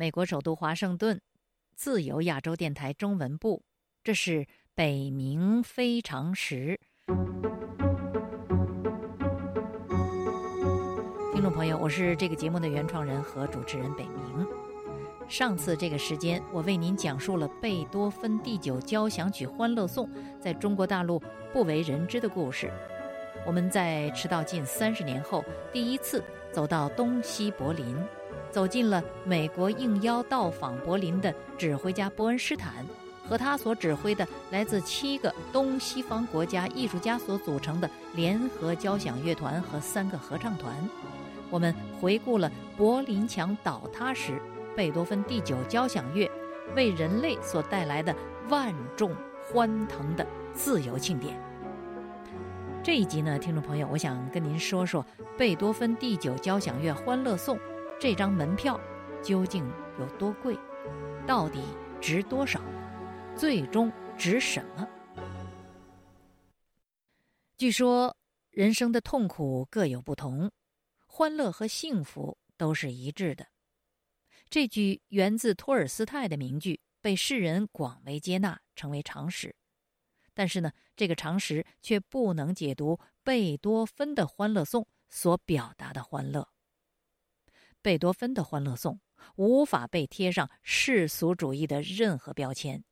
美国首都华盛顿，自由亚洲电台中文部，这是北冥非常时。听众朋友，我是这个节目的原创人和主持人北冥。上次这个时间，我为您讲述了贝多芬第九交响曲《欢乐颂》在中国大陆不为人知的故事。我们在迟到近三十年后，第一次走到东西柏林。走进了美国应邀到访柏林的指挥家伯恩斯坦，和他所指挥的来自七个东西方国家艺术家所组成的联合交响乐团和三个合唱团。我们回顾了柏林墙倒塌时，贝多芬第九交响乐为人类所带来的万众欢腾的自由庆典。这一集呢，听众朋友，我想跟您说说贝多芬第九交响乐《欢乐颂》。这张门票究竟有多贵？到底值多少？最终值什么？据说人生的痛苦各有不同，欢乐和幸福都是一致的。这句源自托尔斯泰的名句被世人广为接纳，成为常识。但是呢，这个常识却不能解读贝多芬的《欢乐颂》所表达的欢乐。贝多芬的《欢乐颂》无法被贴上世俗主义的任何标签。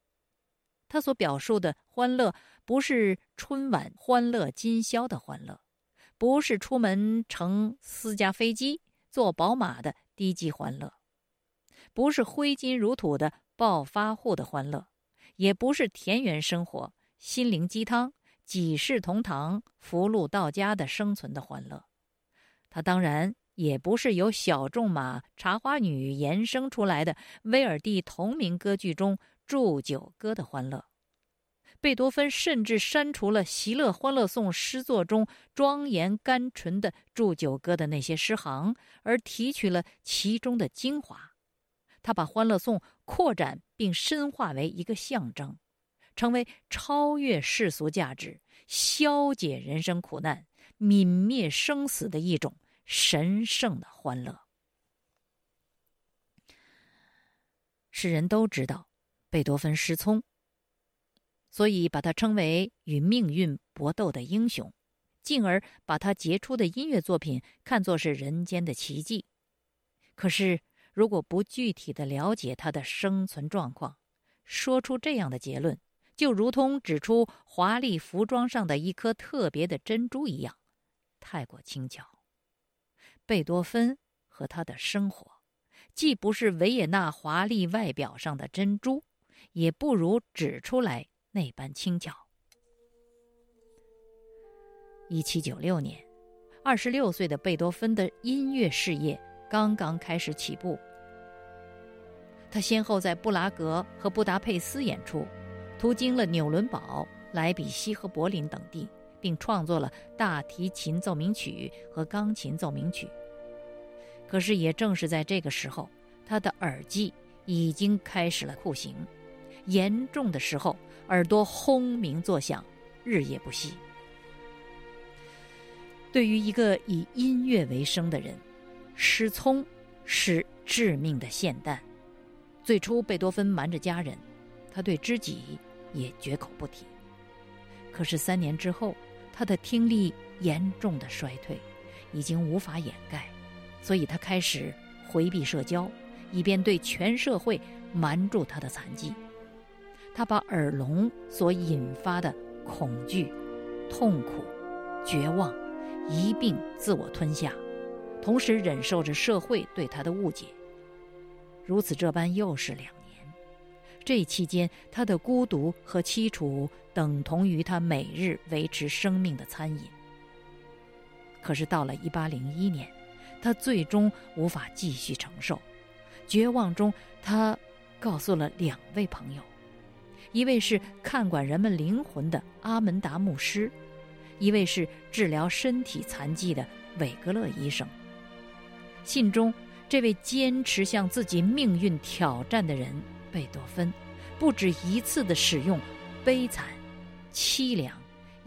他所表述的欢乐，不是春晚欢乐今宵的欢乐，不是出门乘私家飞机、坐宝马的低级欢乐，不是挥金如土的暴发户的欢乐，也不是田园生活、心灵鸡汤、几世同堂、福禄到家的生存的欢乐。他当然。也不是由小仲马、茶花女延伸出来的威尔第同名歌剧中祝酒歌的欢乐。贝多芬甚至删除了《席勒欢乐颂》诗作中庄严甘醇的祝酒歌的那些诗行，而提取了其中的精华。他把《欢乐颂》扩展并深化为一个象征，成为超越世俗价值、消解人生苦难、泯灭生死的一种。神圣的欢乐。世人都知道贝多芬失聪，所以把他称为与命运搏斗的英雄，进而把他杰出的音乐作品看作是人间的奇迹。可是，如果不具体的了解他的生存状况，说出这样的结论，就如同指出华丽服装上的一颗特别的珍珠一样，太过轻巧。贝多芬和他的生活，既不是维也纳华丽外表上的珍珠，也不如指出来那般轻巧。一七九六年，二十六岁的贝多芬的音乐事业刚刚开始起步。他先后在布拉格和布达佩斯演出，途经了纽伦堡、莱比锡和柏林等地。并创作了大提琴奏鸣曲和钢琴奏鸣曲。可是，也正是在这个时候，他的耳际已经开始了酷刑，严重的时候，耳朵轰鸣作响，日夜不息。对于一个以音乐为生的人，失聪是致命的霰弹。最初，贝多芬瞒着家人，他对知己也绝口不提。可是三年之后，他的听力严重的衰退，已经无法掩盖，所以他开始回避社交，以便对全社会瞒住他的残疾。他把耳聋所引发的恐惧、痛苦、绝望一并自我吞下，同时忍受着社会对他的误解。如此这般又是两。这期间，他的孤独和凄楚等同于他每日维持生命的餐饮。可是到了一八零一年，他最终无法继续承受，绝望中，他告诉了两位朋友：一位是看管人们灵魂的阿门达牧师，一位是治疗身体残疾的韦格勒医生。信中，这位坚持向自己命运挑战的人。贝多芬不止一次的使用“悲惨”“凄凉”“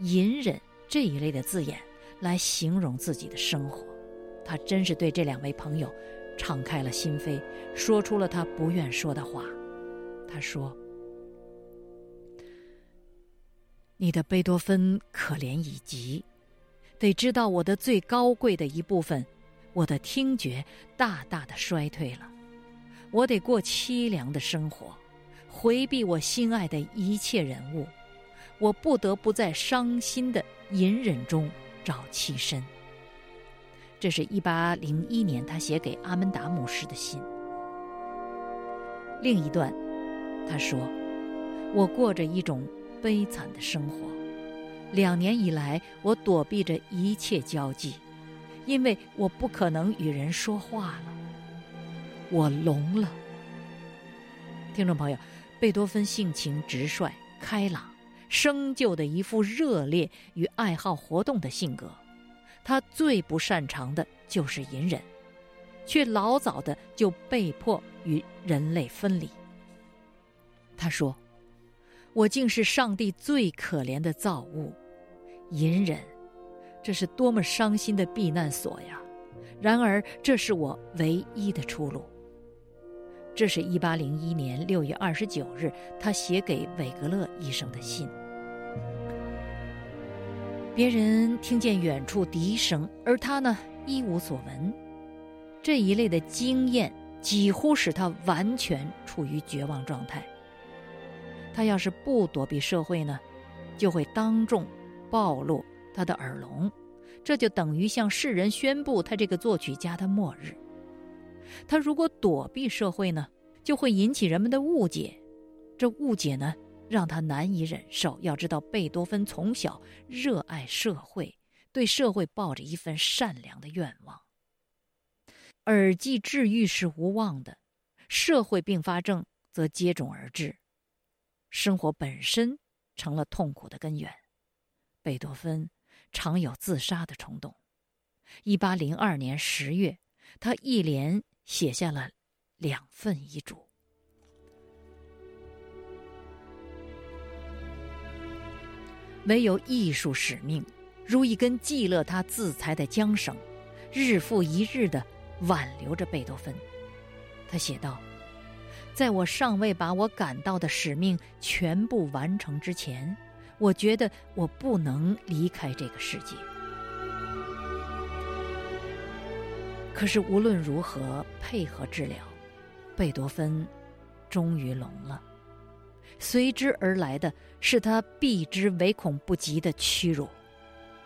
隐忍”这一类的字眼来形容自己的生活，他真是对这两位朋友敞开了心扉，说出了他不愿说的话。他说：“你的贝多芬可怜已极，得知道我的最高贵的一部分，我的听觉大大的衰退了。我得过凄凉的生活，回避我心爱的一切人物。我不得不在伤心的隐忍中找栖身。”这是一八零一年他写给阿门达牧师的信。另一段，他说：“我过着一种悲惨的生活，两年以来，我躲避着一切交际，因为我不可能与人说话了。我聋了。”听众朋友，贝多芬性情直率、开朗、生就的一副热烈与爱好活动的性格。他最不擅长的就是隐忍，却老早的就被迫与人类分离。他说：“我竟是上帝最可怜的造物，隐忍，这是多么伤心的避难所呀！然而，这是我唯一的出路。”这是一八零一年六月二十九日他写给韦格勒医生的信。别人听见远处笛声，而他呢一无所闻。这一类的经验几乎使他完全处于绝望状态。他要是不躲避社会呢，就会当众暴露他的耳聋，这就等于向世人宣布他这个作曲家的末日。他如果躲避社会呢，就会引起人们的误解，这误解呢？让他难以忍受。要知道，贝多芬从小热爱社会，对社会抱着一份善良的愿望。耳际治愈是无望的，社会并发症则接踵而至，生活本身成了痛苦的根源。贝多芬常有自杀的冲动。一八零二年十月，他一连写下了两份遗嘱。唯有艺术使命，如一根系勒他自裁的缰绳，日复一日的挽留着贝多芬。他写道：“在我尚未把我感到的使命全部完成之前，我觉得我不能离开这个世界。”可是无论如何配合治疗，贝多芬终于聋了。随之而来的是他避之唯恐不及的屈辱，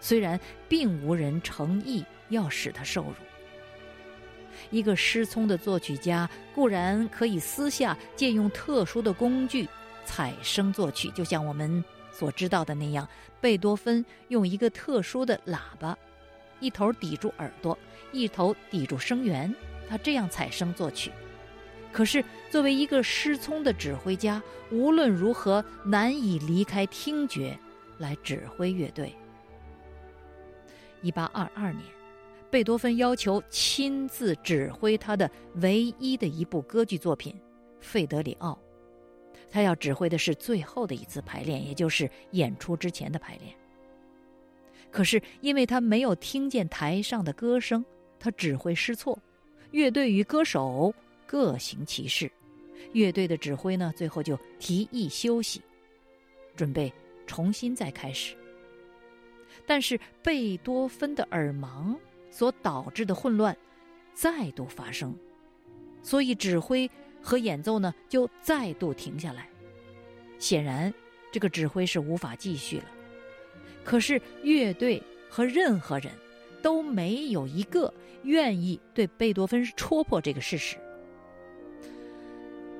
虽然并无人诚意要使他受辱。一个失聪的作曲家固然可以私下借用特殊的工具采声作曲，就像我们所知道的那样，贝多芬用一个特殊的喇叭，一头抵住耳朵，一头抵住声源，他这样采声作曲。可是，作为一个失聪的指挥家，无论如何难以离开听觉来指挥乐队。一八二二年，贝多芬要求亲自指挥他的唯一的一部歌剧作品《费德里奥》，他要指挥的是最后的一次排练，也就是演出之前的排练。可是，因为他没有听见台上的歌声，他指挥失措，乐队与歌手。各行其事，乐队的指挥呢，最后就提议休息，准备重新再开始。但是贝多芬的耳盲所导致的混乱再度发生，所以指挥和演奏呢就再度停下来。显然，这个指挥是无法继续了。可是乐队和任何人都没有一个愿意对贝多芬戳破这个事实。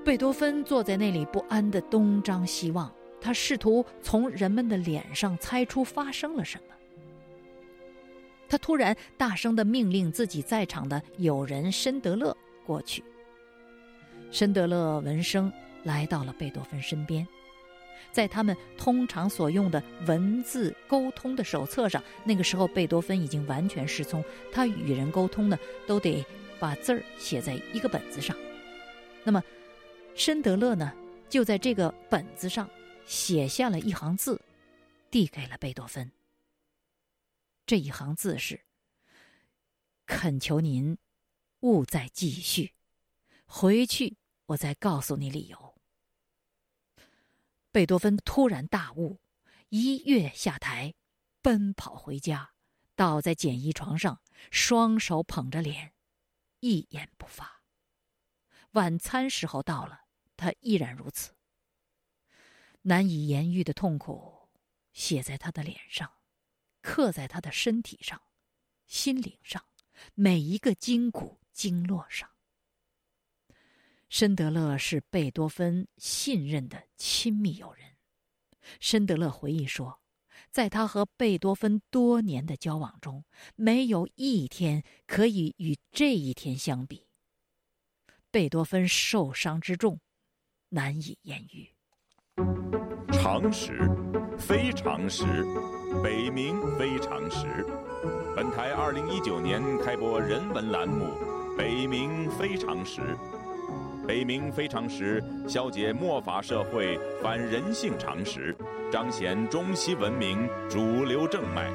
贝多芬坐在那里不安地东张西望，他试图从人们的脸上猜出发生了什么。他突然大声地命令自己在场的友人申德勒过去。申德勒闻声来到了贝多芬身边，在他们通常所用的文字沟通的手册上，那个时候贝多芬已经完全失聪，他与人沟通呢都得把字儿写在一个本子上，那么。申德勒呢，就在这个本子上写下了一行字，递给了贝多芬。这一行字是：“恳求您勿再继续。回去，我再告诉你理由。”贝多芬突然大悟，一跃下台，奔跑回家，倒在简易床上，双手捧着脸，一言不发。晚餐时候到了，他依然如此。难以言喻的痛苦写在他的脸上，刻在他的身体上、心灵上，每一个筋骨经络上。申德勒是贝多芬信任的亲密友人。申德勒回忆说，在他和贝多芬多年的交往中，没有一天可以与这一天相比。贝多芬受伤之重，难以言喻。常识，非常识，北冥非常识。本台二零一九年开播人文栏目《北冥非常识》，北冥非常时消解末法社会反人性常识，彰显中西文明主流正脉。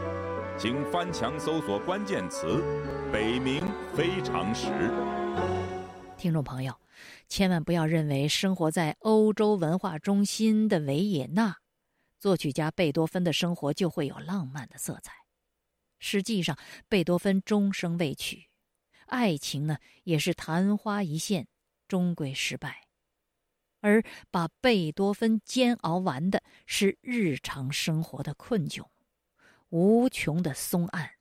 请翻墙搜索关键词“北冥非常时”。听众朋友，千万不要认为生活在欧洲文化中心的维也纳，作曲家贝多芬的生活就会有浪漫的色彩。实际上，贝多芬终生未娶，爱情呢也是昙花一现，终归失败。而把贝多芬煎熬完的是日常生活的困窘，无穷的松岸。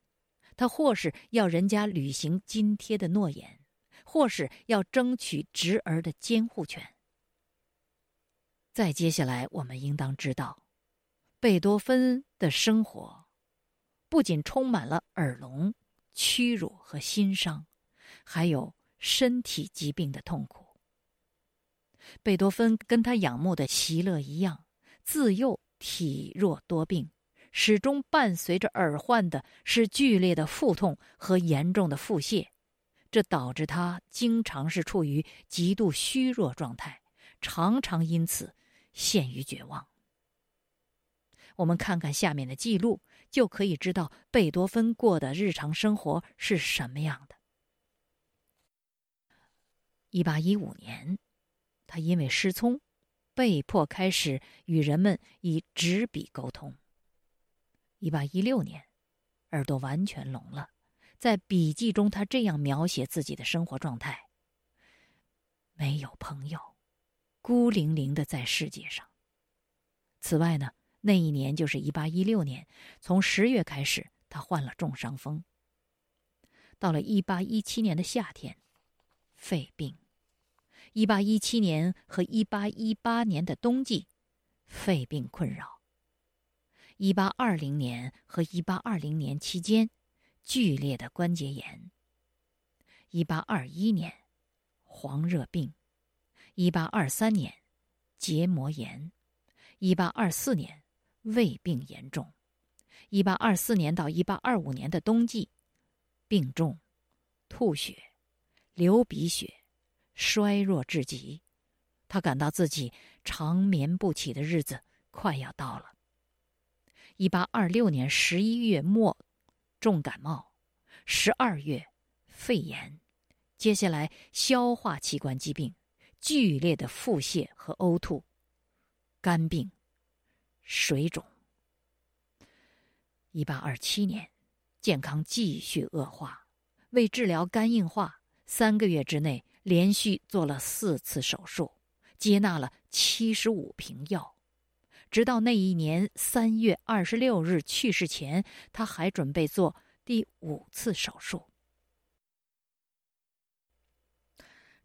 他或是要人家履行津贴的诺言。或是要争取侄儿的监护权。再接下来，我们应当知道，贝多芬的生活不仅充满了耳聋、屈辱和心伤，还有身体疾病的痛苦。贝多芬跟他仰慕的席勒一样，自幼体弱多病，始终伴随着耳患的是剧烈的腹痛和严重的腹泻。这导致他经常是处于极度虚弱状态，常常因此陷于绝望。我们看看下面的记录，就可以知道贝多芬过的日常生活是什么样的。一八一五年，他因为失聪，被迫开始与人们以纸笔沟通。一八一六年，耳朵完全聋了。在笔记中，他这样描写自己的生活状态：没有朋友，孤零零的在世界上。此外呢，那一年就是一八一六年，从十月开始，他患了重伤风。到了一八一七年的夏天，肺病；一八一七年和一八一八年的冬季，肺病困扰；一八二零年和一八二零年期间。剧烈的关节炎。一八二一年，黄热病；一八二三年，结膜炎；一八二四年，胃病严重；一八二四年到一八二五年的冬季，病重，吐血，流鼻血，衰弱至极。他感到自己长眠不起的日子快要到了。一八二六年十一月末。重感冒，十二月肺炎，接下来消化器官疾病，剧烈的腹泻和呕吐，肝病，水肿。一八二七年，健康继续恶化，为治疗肝硬化，三个月之内连续做了四次手术，接纳了七十五瓶药。直到那一年三月二十六日去世前，他还准备做第五次手术。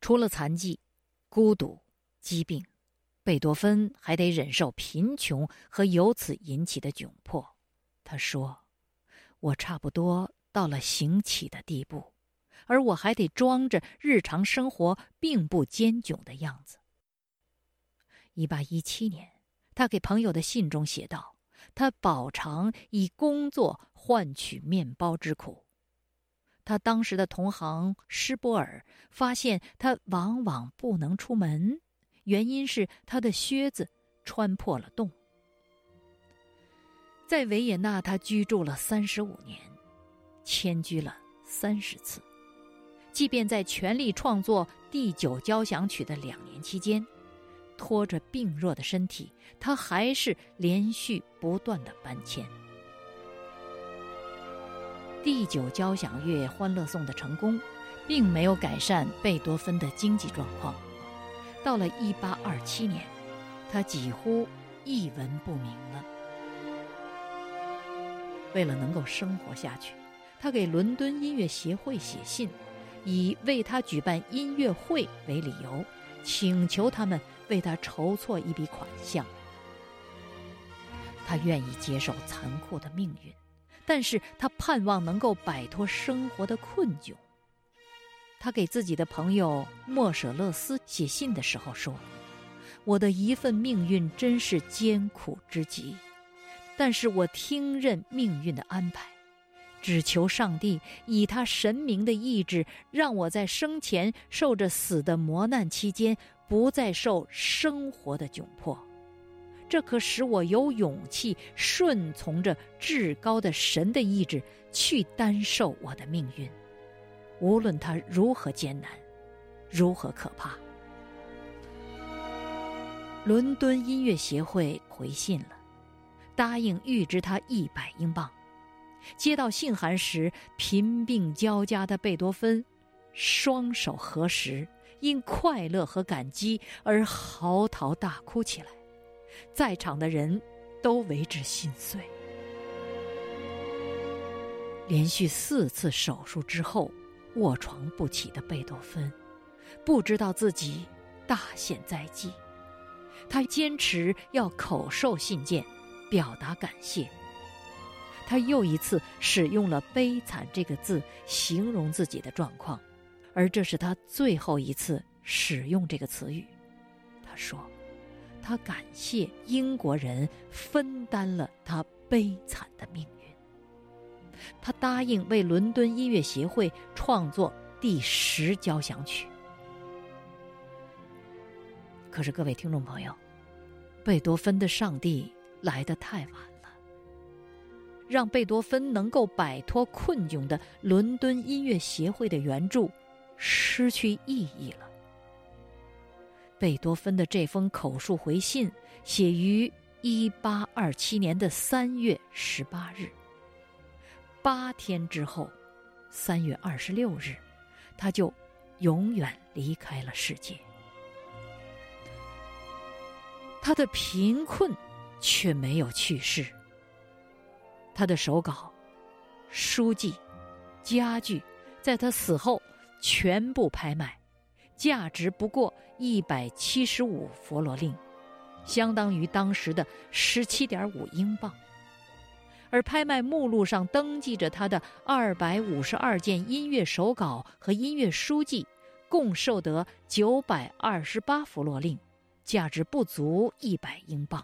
除了残疾、孤独、疾病，贝多芬还得忍受贫穷和由此引起的窘迫。他说：“我差不多到了行乞的地步，而我还得装着日常生活并不艰窘的样子。”一八一七年。他给朋友的信中写道：“他饱尝以工作换取面包之苦。他当时的同行施波尔发现他往往不能出门，原因是他的靴子穿破了洞。在维也纳，他居住了三十五年，迁居了三十次，即便在全力创作第九交响曲的两年期间，拖着病弱的身体，他还是连续不断的搬迁。第九交响乐《欢乐颂》的成功，并没有改善贝多芬的经济状况。到了一八二七年，他几乎一文不名了。为了能够生活下去，他给伦敦音乐协会写信，以为他举办音乐会为理由，请求他们为他筹措一笔款项。他愿意接受残酷的命运。但是他盼望能够摆脱生活的困窘。他给自己的朋友莫舍勒斯写信的时候说：“我的一份命运真是艰苦之极，但是我听任命运的安排，只求上帝以他神明的意志，让我在生前受着死的磨难期间，不再受生活的窘迫。”这可使我有勇气顺从着至高的神的意志去担受我的命运，无论它如何艰难，如何可怕。伦敦音乐协会回信了，答应预支他一百英镑。接到信函时，贫病交加的贝多芬双手合十，因快乐和感激而嚎啕大哭起来。在场的人都为之心碎。连续四次手术之后，卧床不起的贝多芬，不知道自己大限在即。他坚持要口授信件，表达感谢。他又一次使用了“悲惨”这个字形容自己的状况，而这是他最后一次使用这个词语。他说。他感谢英国人分担了他悲惨的命运。他答应为伦敦音乐协会创作第十交响曲。可是，各位听众朋友，贝多芬的上帝来得太晚，让贝多芬能够摆脱困窘的伦敦音乐协会的援助失去意义了。贝多芬的这封口述回信写于一八二七年的三月十八日。八天之后，三月二十六日，他就永远离开了世界。他的贫困却没有去世。他的手稿、书籍、家具，在他死后全部拍卖。价值不过一百七十五佛罗令，相当于当时的十七点五英镑。而拍卖目录上登记着他的二百五十二件音乐手稿和音乐书籍，共售得九百二十八佛罗令，价值不足一百英镑。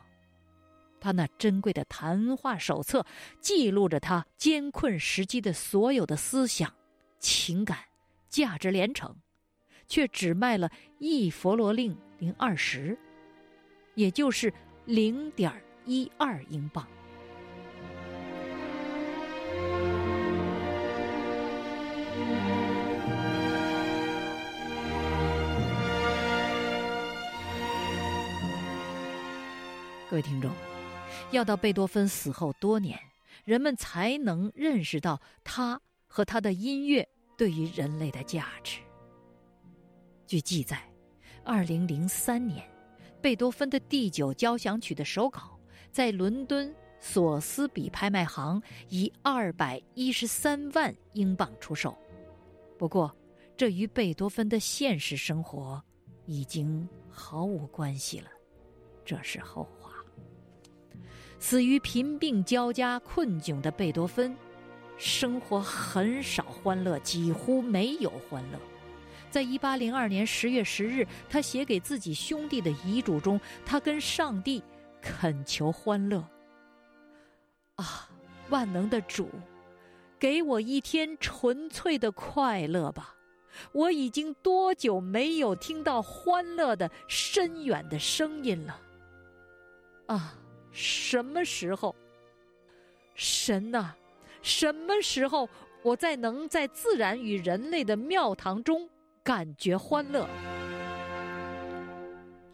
他那珍贵的谈话手册记录着他艰困时期的所有的思想、情感、价值连城。却只卖了一佛罗令零二十，也就是零点一二英镑。各位听众，要到贝多芬死后多年，人们才能认识到他和他的音乐对于人类的价值。据记载，二零零三年，贝多芬的第九交响曲的手稿在伦敦索斯比拍卖行以二百一十三万英镑出售。不过，这与贝多芬的现实生活已经毫无关系了，这是后话。死于贫病交加、困窘的贝多芬，生活很少欢乐，几乎没有欢乐。在一八零二年十月十日，他写给自己兄弟的遗嘱中，他跟上帝恳求欢乐。啊，万能的主，给我一天纯粹的快乐吧！我已经多久没有听到欢乐的深远的声音了？啊，什么时候？神呐，什么时候我再能在自然与人类的庙堂中感觉欢乐。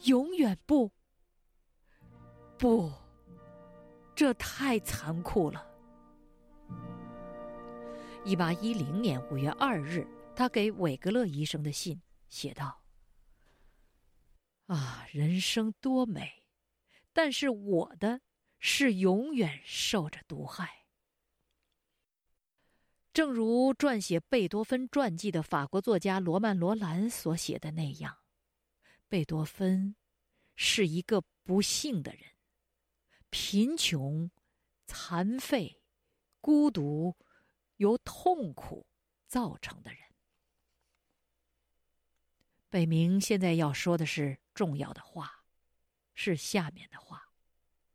永远不，不，这太残酷了。一八一零年五月二日，他给韦格勒医生的信写道：“啊，人生多美，但是我的是永远受着毒害。”正如撰写贝多芬传记的法国作家罗曼·罗兰所写的那样，贝多芬是一个不幸的人，贫穷、残废、孤独，由痛苦造成的人。北明现在要说的是重要的话，是下面的话，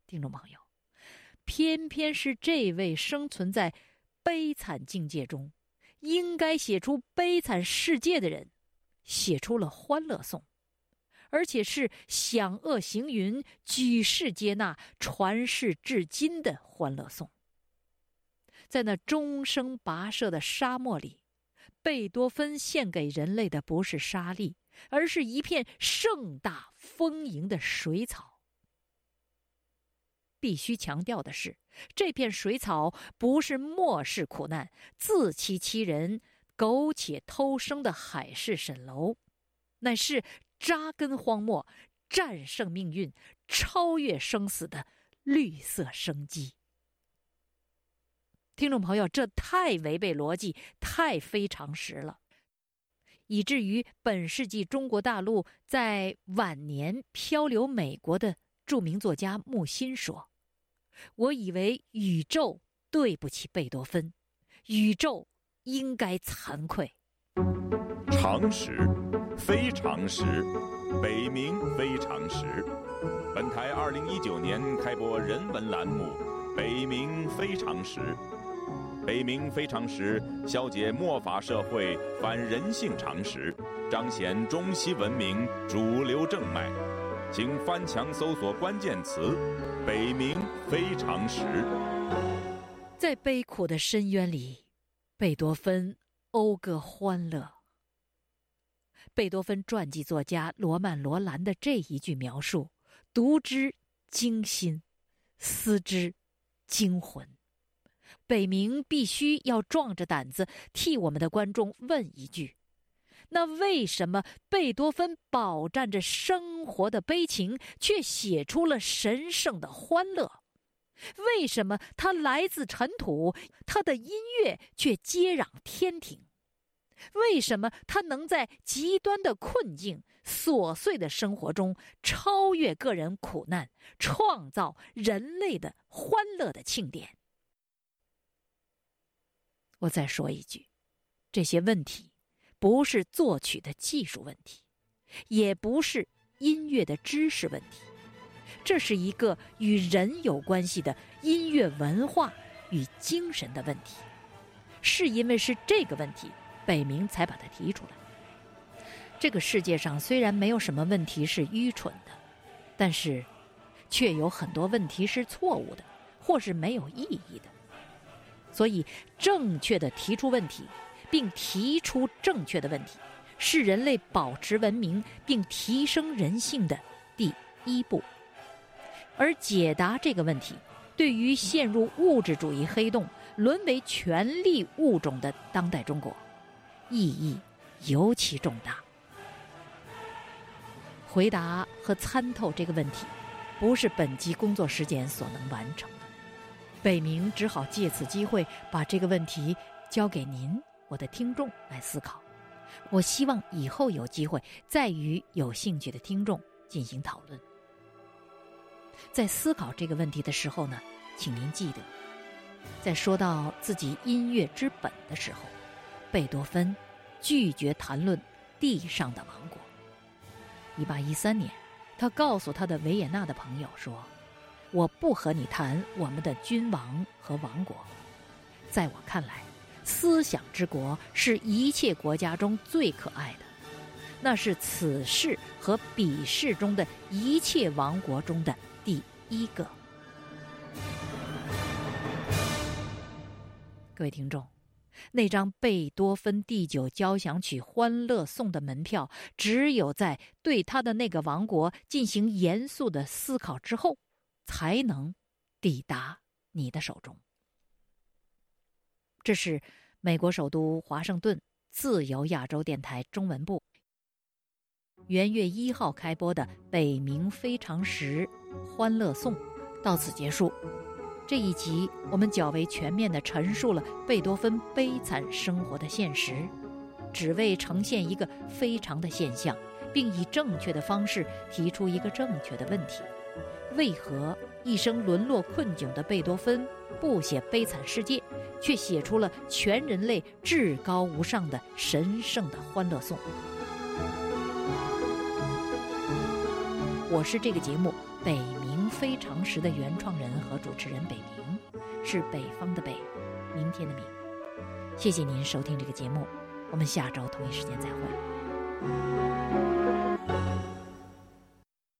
听众朋友，偏偏是这位生存在。悲惨境界中，应该写出悲惨世界的人，写出了《欢乐颂》，而且是享恶行云、举世接纳、传世至今的《欢乐颂》。在那终生跋涉的沙漠里，贝多芬献给人类的不是沙粒，而是一片盛大丰盈的水草。必须强调的是，这片水草不是漠视苦难、自欺欺人、苟且偷生的海市蜃楼，乃是扎根荒漠、战胜命运、超越生死的绿色生机。听众朋友，这太违背逻辑，太非常识了，以至于本世纪中国大陆在晚年漂流美国的著名作家木心说。我以为宇宙对不起贝多芬，宇宙应该惭愧。常识，非常识，北冥非常识。本台二零一九年开播人文栏目《北冥非常识》，北冥非常时消解末法社会反人性常识，彰显中西文明主流正脉。请翻墙搜索关键词“北冥非常时”。在悲苦的深渊里，贝多芬讴歌欢乐。贝多芬传记作家罗曼·罗兰的这一句描述，读之惊心，思之惊魂。北冥必须要壮着胆子替我们的观众问一句。那为什么贝多芬饱蘸着生活的悲情，却写出了神圣的欢乐？为什么他来自尘土，他的音乐却接壤天庭？为什么他能在极端的困境、琐碎的生活中超越个人苦难，创造人类的欢乐的庆典？我再说一句，这些问题。不是作曲的技术问题，也不是音乐的知识问题，这是一个与人有关系的音乐文化与精神的问题。是因为是这个问题，北冥才把它提出来。这个世界上虽然没有什么问题是愚蠢的，但是，却有很多问题是错误的，或是没有意义的。所以，正确的提出问题。并提出正确的问题，是人类保持文明并提升人性的第一步。而解答这个问题，对于陷入物质主义黑洞、沦为权力物种的当代中国，意义尤其重大。回答和参透这个问题，不是本集工作时间所能完成。北明只好借此机会把这个问题交给您。我的听众来思考，我希望以后有机会再与有兴趣的听众进行讨论。在思考这个问题的时候呢，请您记得，在说到自己音乐之本的时候，贝多芬拒绝谈论地上的王国。一八一三年，他告诉他的维也纳的朋友说：“我不和你谈我们的君王和王国，在我看来。”思想之国是一切国家中最可爱的，那是此世和彼世中的一切王国中的第一个。各位听众，那张贝多芬第九交响曲《欢乐颂》的门票，只有在对他的那个王国进行严肃的思考之后，才能抵达你的手中。这是美国首都华盛顿自由亚洲电台中文部元月一号开播的《北冥非常时欢乐颂》到此结束。这一集我们较为全面地陈述了贝多芬悲惨生活的现实，只为呈现一个非常的现象，并以正确的方式提出一个正确的问题：为何一生沦落困窘的贝多芬不写悲惨世界，却写出了全人类至高无上的神圣的欢乐颂？我是这个节目北冥。非常时的原创人和主持人北冥，是北方的北，明天的明。谢谢您收听这个节目，我们下周同一时间再会。